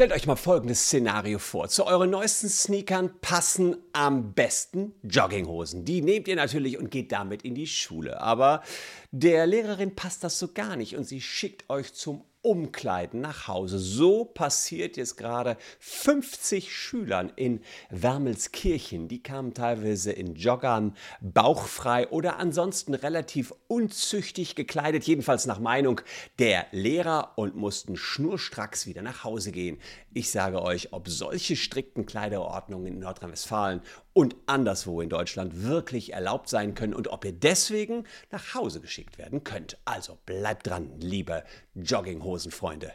Stellt euch mal folgendes Szenario vor. Zu euren neuesten Sneakern passen am besten Jogginghosen. Die nehmt ihr natürlich und geht damit in die Schule. Aber der Lehrerin passt das so gar nicht und sie schickt euch zum Umkleiden nach Hause. So passiert jetzt gerade 50 Schülern in Wermelskirchen. Die kamen teilweise in Joggern, bauchfrei oder ansonsten relativ unzüchtig gekleidet, jedenfalls nach Meinung der Lehrer und mussten schnurstracks wieder nach Hause gehen. Ich sage euch, ob solche strikten Kleiderordnungen in Nordrhein-Westfalen und anderswo in Deutschland wirklich erlaubt sein können und ob ihr deswegen nach Hause geschickt werden könnt. Also bleibt dran, liebe Jogginghosenfreunde.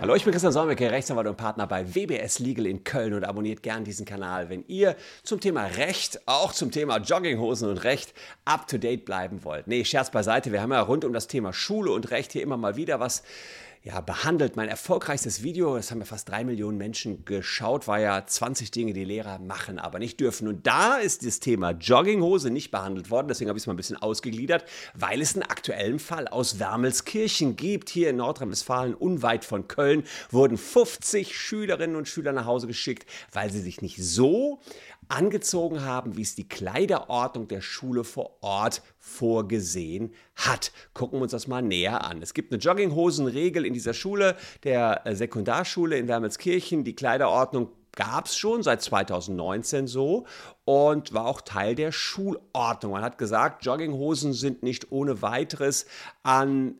Hallo, ich bin Christian Solmecke, Rechtsanwalt und Partner bei WBS Legal in Köln und abonniert gern diesen Kanal, wenn ihr zum Thema Recht, auch zum Thema Jogginghosen und Recht up to date bleiben wollt. Nee, Scherz beiseite, wir haben ja rund um das Thema Schule und Recht hier immer mal wieder was ja, behandelt. Mein erfolgreichstes Video, das haben ja fast drei Millionen Menschen geschaut, war ja 20 Dinge, die Lehrer machen, aber nicht dürfen. Und da ist das Thema Jogginghose nicht behandelt worden. Deswegen habe ich es mal ein bisschen ausgegliedert, weil es einen aktuellen Fall aus Wermelskirchen gibt. Hier in Nordrhein-Westfalen, unweit von Köln, wurden 50 Schülerinnen und Schüler nach Hause geschickt, weil sie sich nicht so angezogen haben, wie es die Kleiderordnung der Schule vor Ort vorgesehen hat. Gucken wir uns das mal näher an. Es gibt eine Jogginghosenregel in dieser Schule, der äh, Sekundarschule in Wermelskirchen. Die Kleiderordnung gab es schon seit 2019 so und war auch Teil der Schulordnung. Man hat gesagt, Jogginghosen sind nicht ohne weiteres an,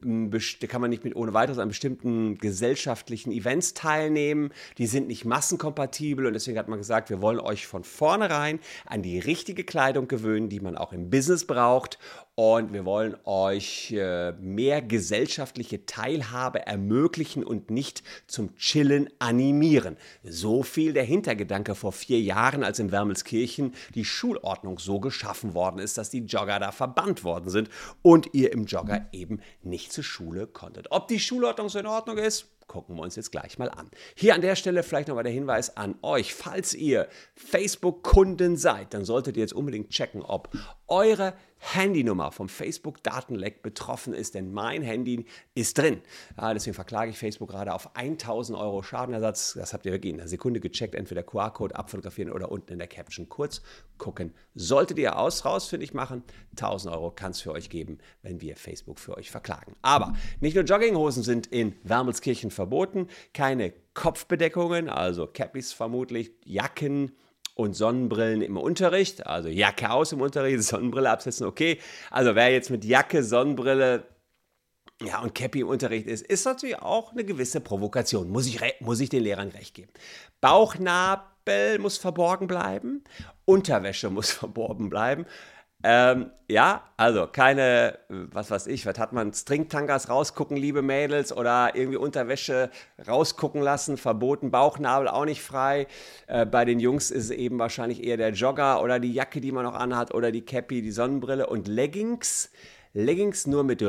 kann man nicht mit ohne weiteres an bestimmten gesellschaftlichen Events teilnehmen. Die sind nicht massenkompatibel und deswegen hat man gesagt, wir wollen euch von vornherein an die richtige Kleidung gewöhnen, die man auch im Business braucht und wir wollen euch äh, mehr gesellschaftliche Teilhabe ermöglichen und nicht zum Chillen animieren. So viel der Hintergedanke vor vier Jahren, als in Wermelskirchen die Schulordnung so geschaffen worden ist, dass die Jogger da verbannt worden sind und ihr im Jogger eben nicht zur Schule konntet. Ob die Schulordnung so in Ordnung ist, gucken wir uns jetzt gleich mal an. Hier an der Stelle vielleicht nochmal der Hinweis an euch. Falls ihr Facebook-Kunden seid, dann solltet ihr jetzt unbedingt checken, ob eure Handynummer vom Facebook-Datenleck betroffen ist, denn mein Handy ist drin. Ja, deswegen verklage ich Facebook gerade auf 1000 Euro Schadenersatz. Das habt ihr wirklich in einer Sekunde gecheckt. Entweder QR-Code abfotografieren oder unten in der Caption kurz gucken. Solltet ihr aus, rausfindig machen, 1000 Euro kann es für euch geben, wenn wir Facebook für euch verklagen. Aber nicht nur Jogginghosen sind in Wermelskirchen verboten, keine Kopfbedeckungen, also Cappies vermutlich, Jacken, und Sonnenbrillen im Unterricht. Also Jacke aus im Unterricht, Sonnenbrille absetzen, okay. Also wer jetzt mit Jacke, Sonnenbrille ja, und Cappy im Unterricht ist, ist natürlich auch eine gewisse Provokation. Muss ich, muss ich den Lehrern recht geben. Bauchnabel muss verborgen bleiben, Unterwäsche muss verborgen bleiben. Ähm, ja, also keine, was weiß ich, was hat man, Stringtangas rausgucken, liebe Mädels, oder irgendwie Unterwäsche rausgucken lassen, verboten, Bauchnabel auch nicht frei. Äh, bei den Jungs ist es eben wahrscheinlich eher der Jogger oder die Jacke, die man noch anhat, oder die Cappy, die Sonnenbrille und Leggings. Leggings nur mit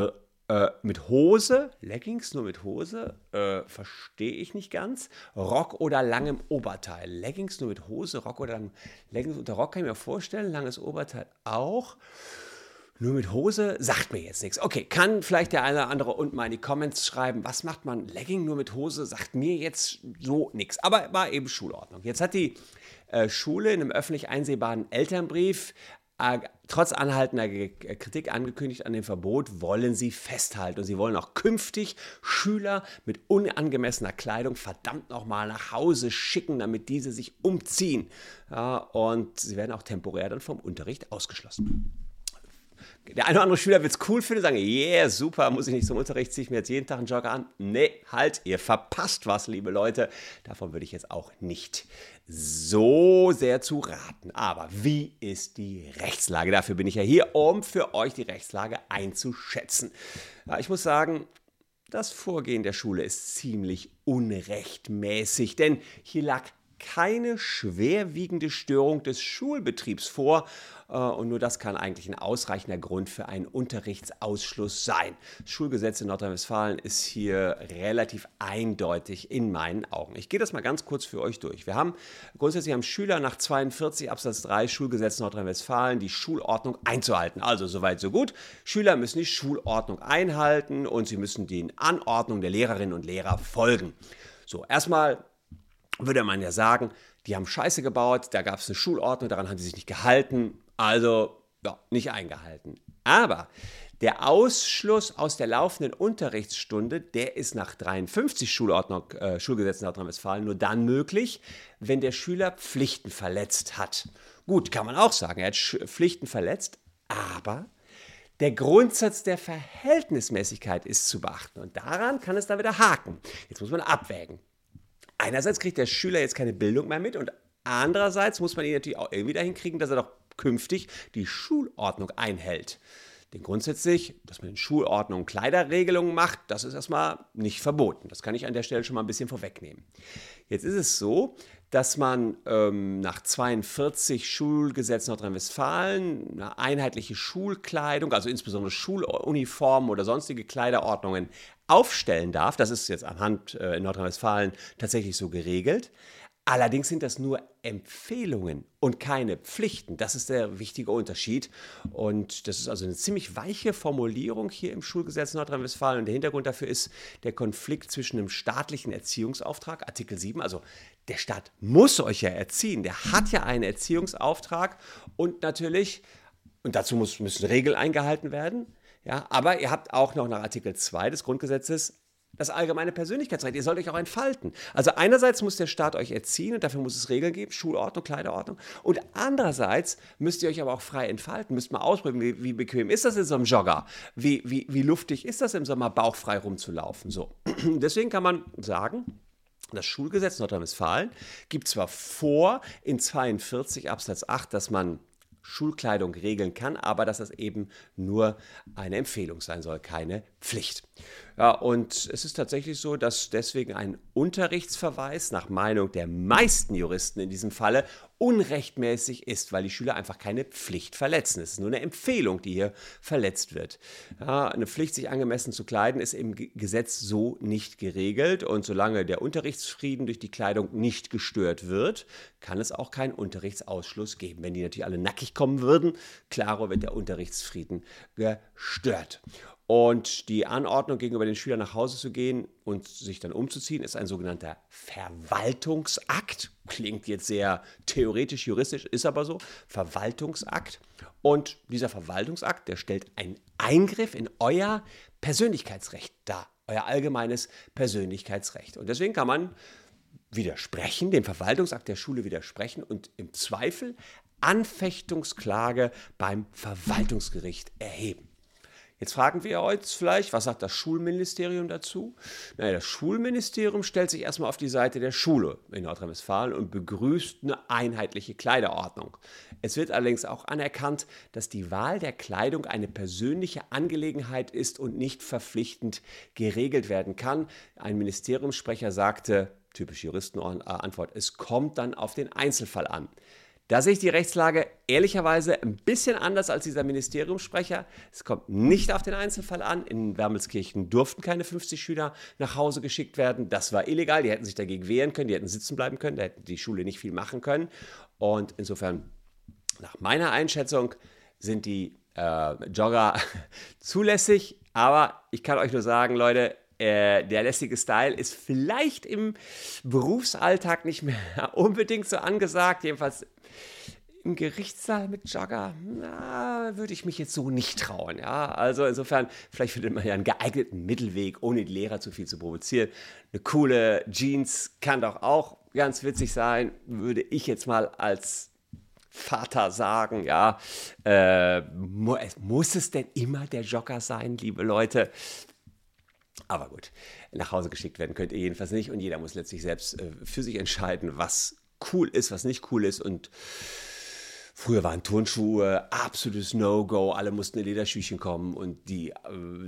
äh, mit Hose, Leggings nur mit Hose, äh, verstehe ich nicht ganz. Rock oder langem Oberteil. Leggings nur mit Hose, Rock oder langem. Leggings unter Rock kann ich mir vorstellen, langes Oberteil auch. Nur mit Hose sagt mir jetzt nichts. Okay, kann vielleicht der eine oder andere unten mal in die Comments schreiben, was macht man Legging nur mit Hose? Sagt mir jetzt so nichts. Aber war eben Schulordnung. Jetzt hat die äh, Schule in einem öffentlich einsehbaren Elternbrief trotz anhaltender Kritik angekündigt an dem Verbot, wollen sie festhalten. Und sie wollen auch künftig Schüler mit unangemessener Kleidung verdammt nochmal nach Hause schicken, damit diese sich umziehen. Ja, und sie werden auch temporär dann vom Unterricht ausgeschlossen. Der eine oder andere Schüler wird es cool finden, sagen, yeah, super, muss ich nicht zum Unterricht, ziehe ich mir jetzt jeden Tag einen Jogger an. Nee, halt, ihr verpasst was, liebe Leute. Davon würde ich jetzt auch nicht so sehr zu raten. Aber wie ist die Rechtslage? Dafür bin ich ja hier, um für euch die Rechtslage einzuschätzen. Ich muss sagen, das Vorgehen der Schule ist ziemlich unrechtmäßig, denn hier lag keine schwerwiegende Störung des Schulbetriebs vor äh, und nur das kann eigentlich ein ausreichender Grund für einen Unterrichtsausschluss sein. Das Schulgesetz in Nordrhein-Westfalen ist hier relativ eindeutig in meinen Augen. Ich gehe das mal ganz kurz für euch durch. Wir haben grundsätzlich haben Schüler nach 42 Absatz 3 Schulgesetz Nordrhein-Westfalen die Schulordnung einzuhalten. Also soweit so gut. Schüler müssen die Schulordnung einhalten und sie müssen den Anordnungen der Lehrerinnen und Lehrer folgen. So, erstmal würde man ja sagen, die haben Scheiße gebaut, da gab es eine Schulordnung, daran haben sie sich nicht gehalten, also ja, nicht eingehalten. Aber der Ausschluss aus der laufenden Unterrichtsstunde, der ist nach 53 Schulordnung, äh, Schulgesetz Nordrhein-Westfalen nur dann möglich, wenn der Schüler Pflichten verletzt hat. Gut, kann man auch sagen, er hat Pflichten verletzt, aber der Grundsatz der Verhältnismäßigkeit ist zu beachten und daran kann es da wieder haken. Jetzt muss man abwägen. Einerseits kriegt der Schüler jetzt keine Bildung mehr mit und andererseits muss man ihn natürlich auch irgendwie dahin kriegen, dass er doch künftig die Schulordnung einhält. Denn grundsätzlich, dass man in Schulordnung Kleiderregelungen macht, das ist erstmal nicht verboten. Das kann ich an der Stelle schon mal ein bisschen vorwegnehmen. Jetzt ist es so, dass man ähm, nach 42 Schulgesetz Nordrhein-Westfalen eine einheitliche Schulkleidung, also insbesondere Schuluniformen oder sonstige Kleiderordnungen aufstellen darf. Das ist jetzt anhand äh, in Nordrhein-Westfalen tatsächlich so geregelt. Allerdings sind das nur Empfehlungen und keine Pflichten. Das ist der wichtige Unterschied. Und das ist also eine ziemlich weiche Formulierung hier im Schulgesetz Nordrhein-Westfalen. Und der Hintergrund dafür ist der Konflikt zwischen dem staatlichen Erziehungsauftrag, Artikel 7, also der Staat muss euch ja erziehen, der hat ja einen Erziehungsauftrag und natürlich, und dazu muss, müssen Regeln eingehalten werden, ja, aber ihr habt auch noch nach Artikel 2 des Grundgesetzes das allgemeine Persönlichkeitsrecht. Ihr sollt euch auch entfalten. Also einerseits muss der Staat euch erziehen und dafür muss es Regeln geben, Schulordnung, Kleiderordnung. Und andererseits müsst ihr euch aber auch frei entfalten, müsst mal ausprobieren, wie, wie bequem ist das in so einem Jogger? Wie, wie, wie luftig ist das im Sommer, bauchfrei rumzulaufen? So. Deswegen kann man sagen, das Schulgesetz Nordrhein-Westfalen gibt zwar vor in 42 Absatz 8, dass man Schulkleidung regeln kann, aber dass das eben nur eine Empfehlung sein soll, keine Pflicht. Ja, und es ist tatsächlich so, dass deswegen ein Unterrichtsverweis nach Meinung der meisten Juristen in diesem Falle unrechtmäßig ist, weil die Schüler einfach keine Pflicht verletzen. Es ist nur eine Empfehlung, die hier verletzt wird. Ja, eine Pflicht, sich angemessen zu kleiden, ist im Gesetz so nicht geregelt und solange der Unterrichtsfrieden durch die Kleidung nicht gestört wird, kann es auch keinen Unterrichtsausschluss geben. Wenn die natürlich alle nackig kommen würden, klaro wird der Unterrichtsfrieden gestört. Und die Anordnung gegenüber den Schülern nach Hause zu gehen und sich dann umzuziehen, ist ein sogenannter Verwaltungsakt. Klingt jetzt sehr theoretisch, juristisch, ist aber so. Verwaltungsakt. Und dieser Verwaltungsakt, der stellt einen Eingriff in euer Persönlichkeitsrecht dar. Euer allgemeines Persönlichkeitsrecht. Und deswegen kann man widersprechen, dem Verwaltungsakt der Schule widersprechen und im Zweifel Anfechtungsklage beim Verwaltungsgericht erheben. Jetzt fragen wir uns vielleicht, was sagt das Schulministerium dazu? Naja, das Schulministerium stellt sich erstmal auf die Seite der Schule in Nordrhein-Westfalen und begrüßt eine einheitliche Kleiderordnung. Es wird allerdings auch anerkannt, dass die Wahl der Kleidung eine persönliche Angelegenheit ist und nicht verpflichtend geregelt werden kann. Ein Ministeriumssprecher sagte, typisch Juristenantwort, es kommt dann auf den Einzelfall an. Da sehe ich die Rechtslage ehrlicherweise ein bisschen anders als dieser Ministeriumssprecher. Es kommt nicht auf den Einzelfall an. In Wermelskirchen durften keine 50 Schüler nach Hause geschickt werden. Das war illegal. Die hätten sich dagegen wehren können, die hätten sitzen bleiben können, da hätte die Schule nicht viel machen können. Und insofern, nach meiner Einschätzung, sind die äh, Jogger zulässig. Aber ich kann euch nur sagen, Leute, äh, der lässige Style ist vielleicht im Berufsalltag nicht mehr unbedingt so angesagt. Jedenfalls im Gerichtssaal mit Jogger, na, würde ich mich jetzt so nicht trauen. Ja? Also insofern, vielleicht findet man ja einen geeigneten Mittelweg, ohne die Lehrer zu viel zu provozieren. Eine coole Jeans kann doch auch ganz witzig sein, würde ich jetzt mal als Vater sagen, ja. Äh, muss es denn immer der Jogger sein, liebe Leute? Aber gut, nach Hause geschickt werden könnt ihr jedenfalls nicht und jeder muss letztlich selbst äh, für sich entscheiden, was cool ist, was nicht cool ist und Früher waren Turnschuhe absolutes No-Go, alle mussten in Lederschüchen kommen und die, äh,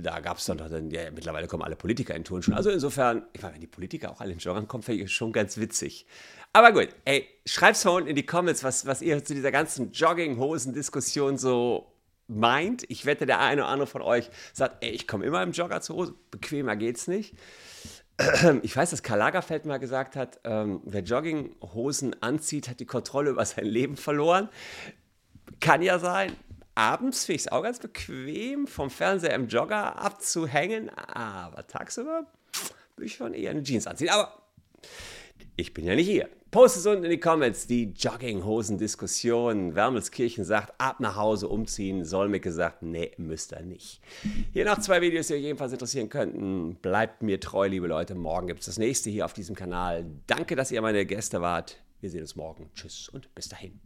da gab es dann doch dann, ja, mittlerweile kommen alle Politiker in Turnschuhen. Also insofern, ich meine, wenn die Politiker auch alle in Joggern kommen, finde ich schon ganz witzig. Aber gut, ey, schreibt's mal unten in die Comments, was, was ihr zu dieser ganzen Jogginghosen-Diskussion so meint. Ich wette, der eine oder andere von euch sagt, ey, ich komme immer im Jogger zu Hause, bequemer geht's nicht. Ich weiß, dass Karl Lagerfeld mal gesagt hat, ähm, wer Jogginghosen anzieht, hat die Kontrolle über sein Leben verloren. Kann ja sein. Abends finde ich es auch ganz bequem, vom Fernseher im Jogger abzuhängen, aber tagsüber würde ich schon eher eine Jeans anziehen. Aber ich bin ja nicht hier. Post es unten in die Comments, die Jogginghosen-Diskussion. Wermelskirchen sagt, ab nach Hause umziehen. Solmecke sagt, nee, müsst ihr nicht. Hier noch zwei Videos, die euch jedenfalls interessieren könnten. Bleibt mir treu, liebe Leute. Morgen gibt es das nächste hier auf diesem Kanal. Danke, dass ihr meine Gäste wart. Wir sehen uns morgen. Tschüss und bis dahin.